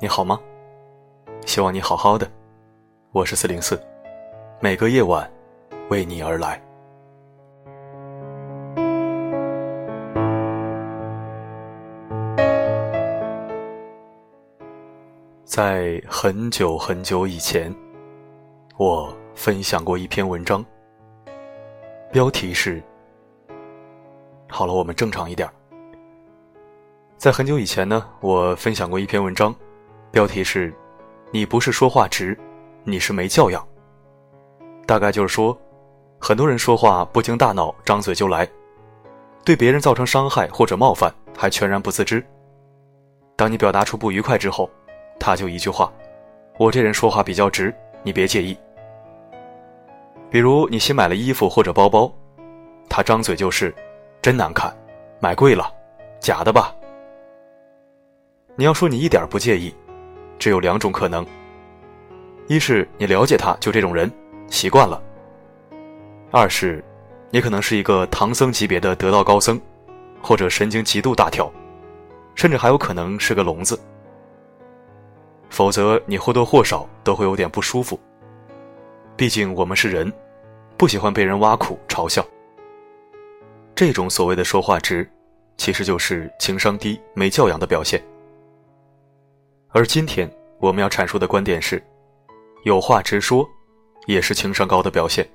你好吗？希望你好好的。我是四零四，每个夜晚为你而来。在很久很久以前，我分享过一篇文章，标题是“好了，我们正常一点。”在很久以前呢，我分享过一篇文章，标题是“你不是说话直，你是没教养”。大概就是说，很多人说话不经大脑，张嘴就来，对别人造成伤害或者冒犯还全然不自知。当你表达出不愉快之后，他就一句话：“我这人说话比较直，你别介意。”比如你新买了衣服或者包包，他张嘴就是：“真难看，买贵了，假的吧？”你要说你一点不介意，只有两种可能：一是你了解他就这种人，习惯了；二是，你可能是一个唐僧级别的得道高僧，或者神经极度大条，甚至还有可能是个聋子。否则，你或多或少都会有点不舒服。毕竟我们是人，不喜欢被人挖苦嘲笑。这种所谓的说话直，其实就是情商低、没教养的表现。而今天我们要阐述的观点是，有话直说，也是情商高的表现。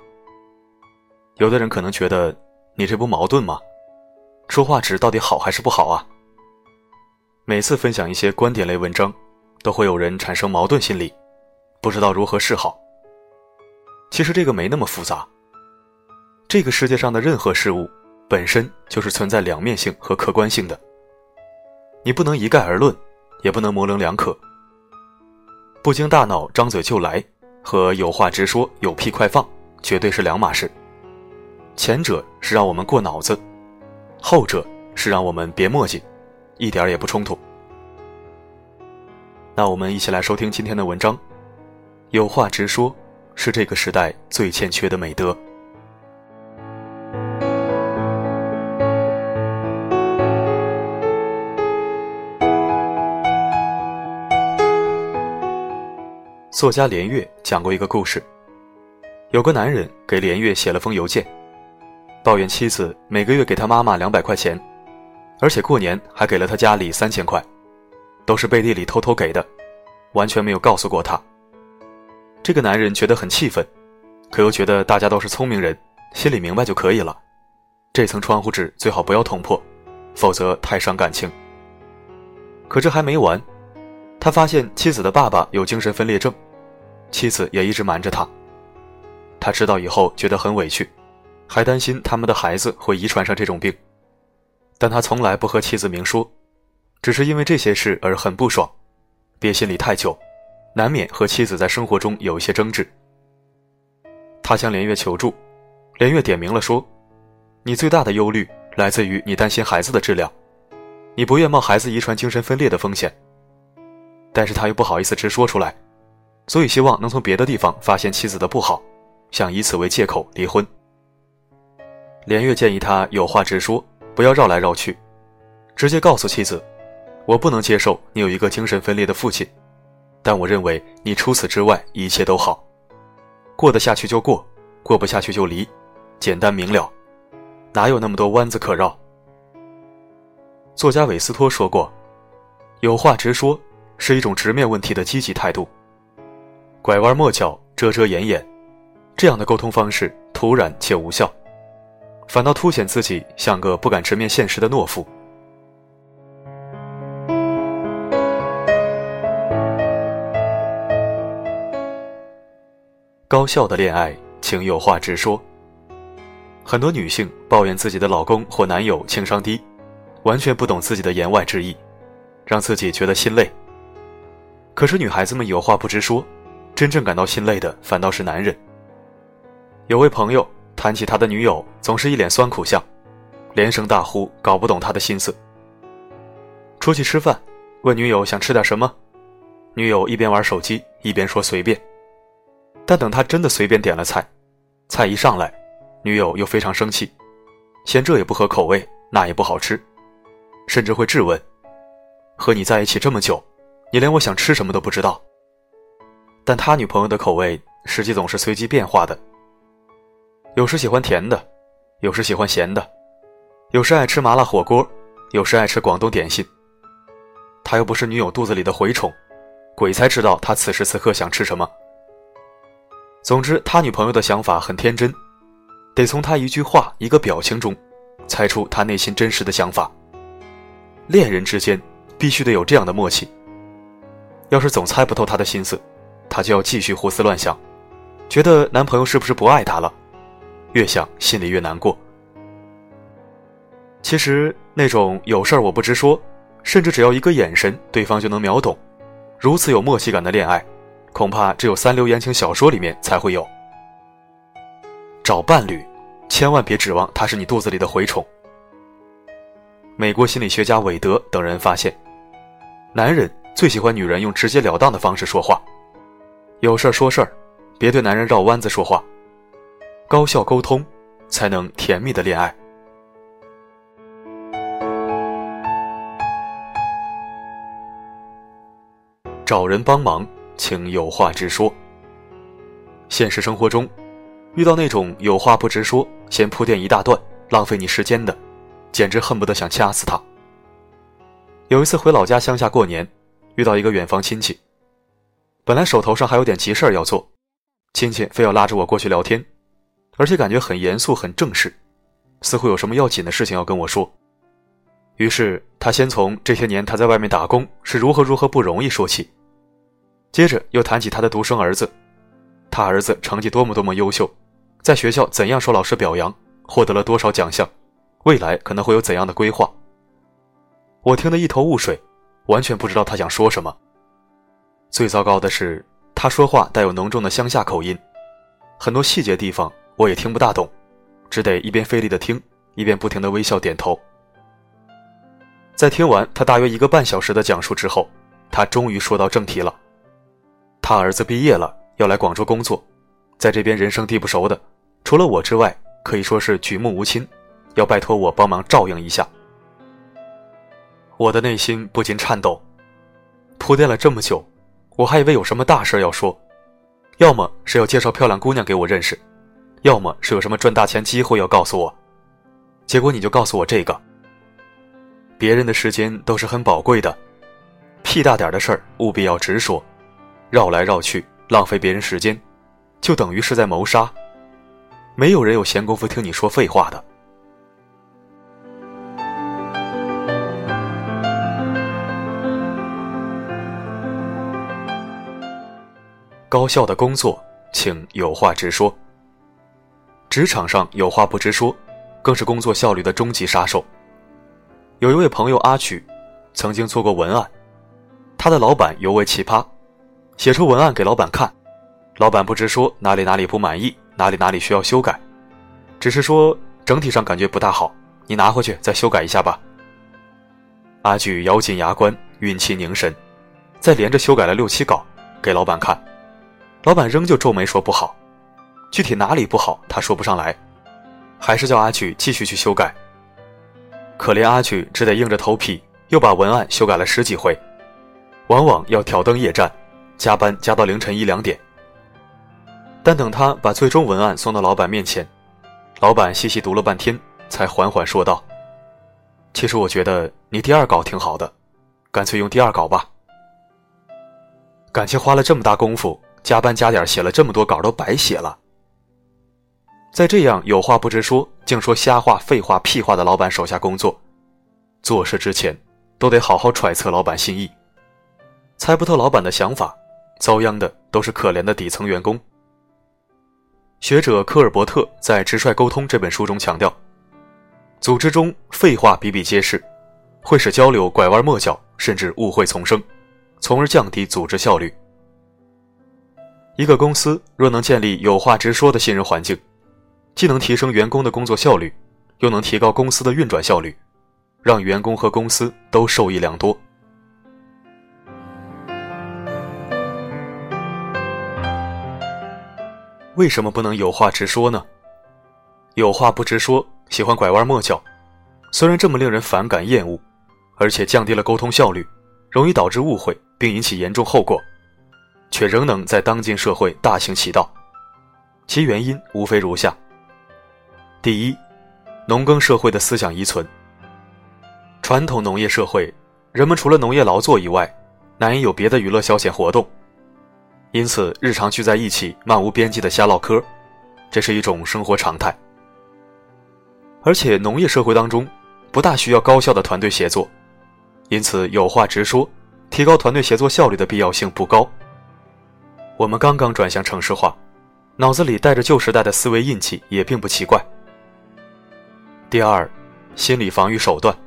有的人可能觉得，你这不矛盾吗？说话直到底好还是不好啊？每次分享一些观点类文章，都会有人产生矛盾心理，不知道如何是好。其实这个没那么复杂。这个世界上的任何事物，本身就是存在两面性和客观性的，你不能一概而论。也不能模棱两可。不经大脑张嘴就来和有话直说、有屁快放绝对是两码事。前者是让我们过脑子，后者是让我们别墨迹，一点也不冲突。那我们一起来收听今天的文章。有话直说，是这个时代最欠缺的美德。作家连岳讲过一个故事，有个男人给连岳写了封邮件，抱怨妻子每个月给他妈妈两百块钱，而且过年还给了他家里三千块，都是背地里偷偷给的，完全没有告诉过他。这个男人觉得很气愤，可又觉得大家都是聪明人，心里明白就可以了。这层窗户纸最好不要捅破，否则太伤感情。可这还没完，他发现妻子的爸爸有精神分裂症。妻子也一直瞒着他。他知道以后觉得很委屈，还担心他们的孩子会遗传上这种病，但他从来不和妻子明说，只是因为这些事而很不爽，憋心里太久，难免和妻子在生活中有一些争执。他向连月求助，连月点明了说：“你最大的忧虑来自于你担心孩子的质量，你不愿冒孩子遗传精神分裂的风险。”但是他又不好意思直说出来。所以希望能从别的地方发现妻子的不好，想以此为借口离婚。连月建议他有话直说，不要绕来绕去，直接告诉妻子：“我不能接受你有一个精神分裂的父亲，但我认为你除此之外一切都好，过得下去就过，过不下去就离，简单明了，哪有那么多弯子可绕？”作家韦斯托说过：“有话直说是一种直面问题的积极态度。”拐弯抹角、遮遮掩掩，这样的沟通方式突然且无效，反倒凸显自己像个不敢直面现实的懦夫。高效的恋爱，请有话直说。很多女性抱怨自己的老公或男友情商低，完全不懂自己的言外之意，让自己觉得心累。可是女孩子们有话不直说。真正感到心累的反倒是男人。有位朋友谈起他的女友，总是一脸酸苦相，连声大呼，搞不懂他的心思。出去吃饭，问女友想吃点什么，女友一边玩手机一边说随便。但等他真的随便点了菜，菜一上来，女友又非常生气，嫌这也不合口味，那也不好吃，甚至会质问：和你在一起这么久，你连我想吃什么都不知道。但他女朋友的口味实际总是随机变化的，有时喜欢甜的，有时喜欢咸的，有时爱吃麻辣火锅，有时爱吃广东点心。他又不是女友肚子里的蛔虫，鬼才知道他此时此刻想吃什么。总之，他女朋友的想法很天真，得从他一句话、一个表情中，猜出他内心真实的想法。恋人之间必须得有这样的默契。要是总猜不透他的心思，她就要继续胡思乱想，觉得男朋友是不是不爱她了？越想心里越难过。其实那种有事儿我不直说，甚至只要一个眼神，对方就能秒懂，如此有默契感的恋爱。恐怕只有三流言情小说里面才会有。找伴侣，千万别指望他是你肚子里的蛔虫。美国心理学家韦德等人发现，男人最喜欢女人用直截了当的方式说话，有事儿说事儿，别对男人绕弯子说话。高效沟通，才能甜蜜的恋爱。找人帮忙。请有话直说。现实生活中，遇到那种有话不直说、先铺垫一大段、浪费你时间的，简直恨不得想掐死他。有一次回老家乡下过年，遇到一个远房亲戚，本来手头上还有点急事儿要做，亲戚非要拉着我过去聊天，而且感觉很严肃、很正式，似乎有什么要紧的事情要跟我说。于是他先从这些年他在外面打工是如何如何不容易说起。接着又谈起他的独生儿子，他儿子成绩多么多么优秀，在学校怎样受老师表扬，获得了多少奖项，未来可能会有怎样的规划。我听得一头雾水，完全不知道他想说什么。最糟糕的是，他说话带有浓重的乡下口音，很多细节地方我也听不大懂，只得一边费力的听，一边不停的微笑点头。在听完他大约一个半小时的讲述之后，他终于说到正题了。他儿子毕业了，要来广州工作，在这边人生地不熟的，除了我之外，可以说是举目无亲，要拜托我帮忙照应一下。我的内心不禁颤抖，铺垫了这么久，我还以为有什么大事要说，要么是要介绍漂亮姑娘给我认识，要么是有什么赚大钱机会要告诉我，结果你就告诉我这个。别人的时间都是很宝贵的，屁大点的事儿务必要直说。绕来绕去，浪费别人时间，就等于是在谋杀。没有人有闲工夫听你说废话的。高效的工作，请有话直说。职场上有话不直说，更是工作效率的终极杀手。有一位朋友阿曲，曾经做过文案，他的老板尤为奇葩。写出文案给老板看，老板不直说哪里哪里不满意，哪里哪里需要修改，只是说整体上感觉不大好，你拿回去再修改一下吧。阿曲咬紧牙关，运气凝神，再连着修改了六七稿给老板看，老板仍旧皱眉说不好，具体哪里不好他说不上来，还是叫阿曲继续去修改。可怜阿曲只得硬着头皮又把文案修改了十几回，往往要挑灯夜战。加班加到凌晨一两点，但等他把最终文案送到老板面前，老板细细读了半天，才缓缓说道：“其实我觉得你第二稿挺好的，干脆用第二稿吧。感情花了这么大功夫，加班加点写了这么多稿都白写了。”在这样有话不直说，净说瞎话、废话、屁话的老板手下工作，做事之前都得好好揣测老板心意，猜不透老板的想法。遭殃的都是可怜的底层员工。学者科尔伯特在《直率沟通》这本书中强调，组织中废话比比皆是，会使交流拐弯抹角，甚至误会丛生，从而降低组织效率。一个公司若能建立有话直说的信任环境，既能提升员工的工作效率，又能提高公司的运转效率，让员工和公司都受益良多。为什么不能有话直说呢？有话不直说，喜欢拐弯抹角，虽然这么令人反感厌恶，而且降低了沟通效率，容易导致误会，并引起严重后果，却仍能在当今社会大行其道。其原因无非如下：第一，农耕社会的思想遗存。传统农业社会，人们除了农业劳作以外，难以有别的娱乐消遣活动，因此日常聚在一起漫无边际的瞎唠嗑，这是一种生活常态。而且农业社会当中，不大需要高效的团队协作，因此有话直说，提高团队协作效率的必要性不高。我们刚刚转向城市化。脑子里带着旧时代的思维印记也并不奇怪。第二，心理防御手段。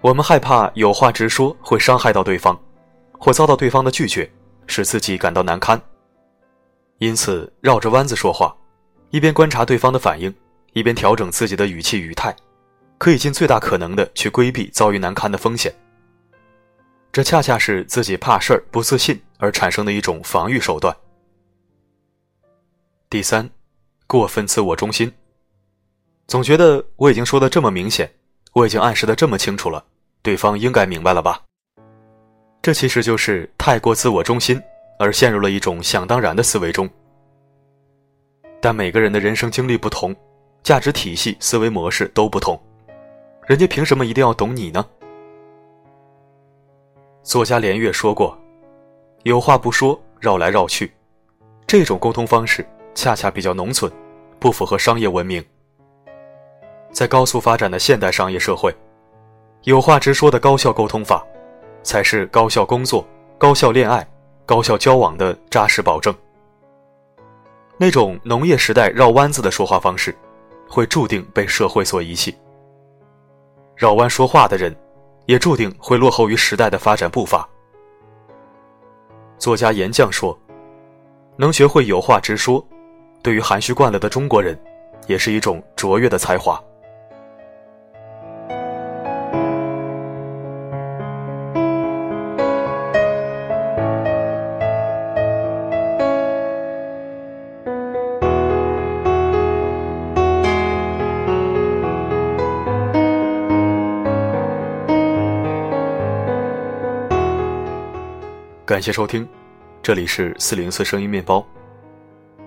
我们害怕有话直说会伤害到对方，或遭到对方的拒绝，使自己感到难堪。因此，绕着弯子说话，一边观察对方的反应，一边调整自己的语气语态，可以尽最大可能的去规避遭遇难堪的风险。这恰恰是自己怕事儿、不自信而产生的一种防御手段。第三，过分自我中心。总觉得我已经说的这么明显，我已经暗示的这么清楚了，对方应该明白了吧？这其实就是太过自我中心，而陷入了一种想当然的思维中。但每个人的人生经历不同，价值体系、思维模式都不同，人家凭什么一定要懂你呢？作家连岳说过：“有话不说，绕来绕去，这种沟通方式。”恰恰比较农村，不符合商业文明。在高速发展的现代商业社会，有话直说的高效沟通法，才是高效工作、高效恋爱、高效交往的扎实保证。那种农业时代绕弯子的说话方式，会注定被社会所遗弃。绕弯说话的人，也注定会落后于时代的发展步伐。作家严酱说：“能学会有话直说。”对于含蓄惯了的中国人，也是一种卓越的才华。感谢收听，这里是四零四声音面包。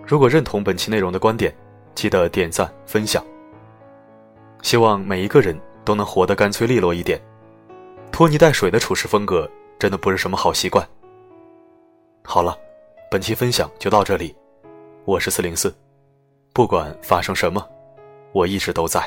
如果认同本期内容的观点，记得点赞分享。希望每一个人都能活得干脆利落一点，拖泥带水的处事风格真的不是什么好习惯。好了，本期分享就到这里，我是四零四，不管发生什么，我一直都在。